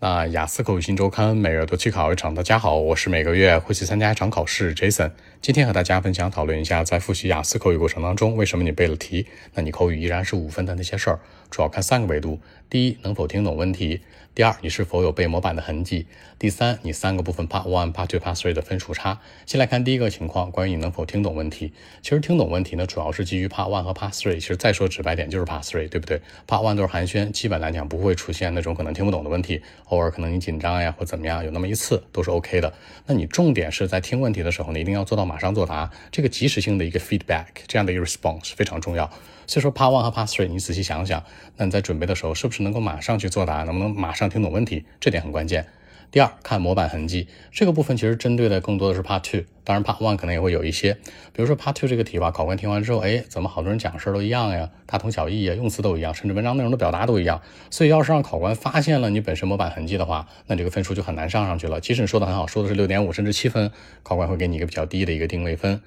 那雅思口语新周刊每月都去考一场。大家好，我是每个月会去参加一场考试，Jason。今天和大家分享讨论一下，在复习雅思口语过程当中，为什么你背了题，那你口语依然是五分的那些事儿。主要看三个维度：第一，能否听懂问题；第二，你是否有背模板的痕迹；第三，你三个部分 Part One、Part Two、Part Three 的分数差。先来看第一个情况，关于你能否听懂问题。其实听懂问题呢，主要是基于 Part One 和 Part Three。其实再说直白点，就是 Part Three，对不对？Part One 都是寒暄，基本来讲不会出现那种可能听不懂的问题，偶尔可能你紧张呀或怎么样，有那么一次都是 OK 的。那你重点是在听问题的时候呢，一定要做到马上作答，这个及时性的一个 feedback，这样的一个 response 非常重要。所以说 Part One 和 Part Three，你仔细想想，那你在准备的时候是不是能够马上去作答，能不能马上听懂问题，这点很关键。第二，看模板痕迹，这个部分其实针对的更多的是 Part Two，当然 Part One 可能也会有一些，比如说 Part Two 这个题吧，考官听完之后，哎，怎么好多人讲事都一样呀，大同小异呀，用词都一样，甚至文章内容的表达都一样，所以要是让考官发现了你本身模板痕迹的话，那这个分数就很难上上去了。即使你说的很好，说的是六点五甚至七分，考官会给你一个比较低的一个定位分。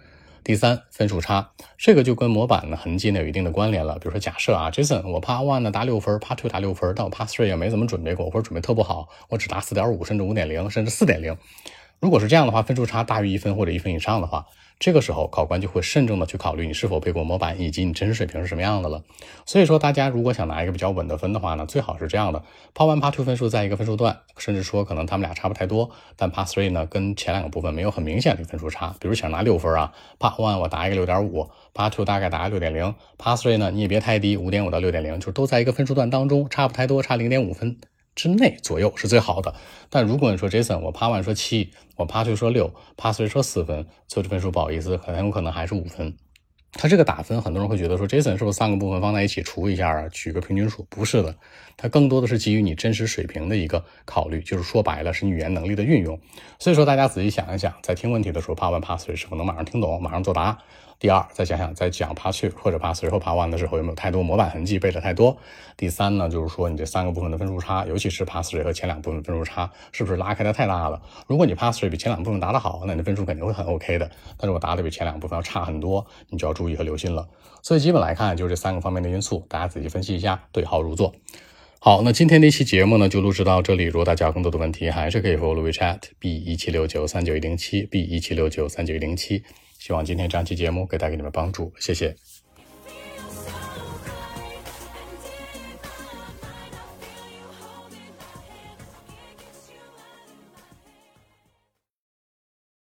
第三，分数差，这个就跟模板的痕迹呢有一定的关联了。比如说，假设啊，Jason，我 Part One 呢答六分，Part Two 答六分，但我 Part Three 也没怎么准备过，或者准备特不好，我只答四点五，甚至五点零，甚至四点零。如果是这样的话，分数差大于一分或者一分以上的话，这个时候考官就会慎重的去考虑你是否背过模板，以及你真实水平是什么样的了。所以说，大家如果想拿一个比较稳的分的话呢，最好是这样的：Part One、Part Two 分数在一个分数段，甚至说可能他们俩差不太多，但 Part Three 呢跟前两个部分没有很明显的分数差。比如想拿六分啊，Part One 我答一个六点五，Part Two 大概答六点零，Part Three 呢你也别太低，五点五到六点零，就都在一个分数段当中，差不太多，差零点五分。之内左右是最好的，但如果你说 Jason，我 p a 说七，我 p a 说六 p a 说四分，最后分数不好意思，很有可能还是五分。他这个打分，很多人会觉得说 Jason 是不是三个部分放在一起除一下啊，取个平均数？不是的，它更多的是基于你真实水平的一个考虑，就是说白了是你语言能力的运用。所以说大家仔细想一想，在听问题的时候，Part One、Part Three 是否能马上听懂，马上作答？第二，再想想在讲 Part Two 或者 Part Three 或 Part One 的时候有没有太多模板痕迹背的太多。第三呢，就是说你这三个部分的分数差，尤其是 Part Three 和前两部分分数差，是不是拉开的太大了？如果你 Part Three 比前两部分答得好，那你的分数肯定会很 OK 的。但是我答的比前两部分要差很多，你就要注意注意和留心了。所以基本来看，就是这三个方面的因素，大家仔细分析一下，对号入座。好，那今天这期节目呢，就录制到这里。如果大家有更多的问题，还是可以和我录 WeChat B 一七六九三九一零七 B 一七六九三九一零七。希望今天这期节目可以带给你们帮助，谢谢。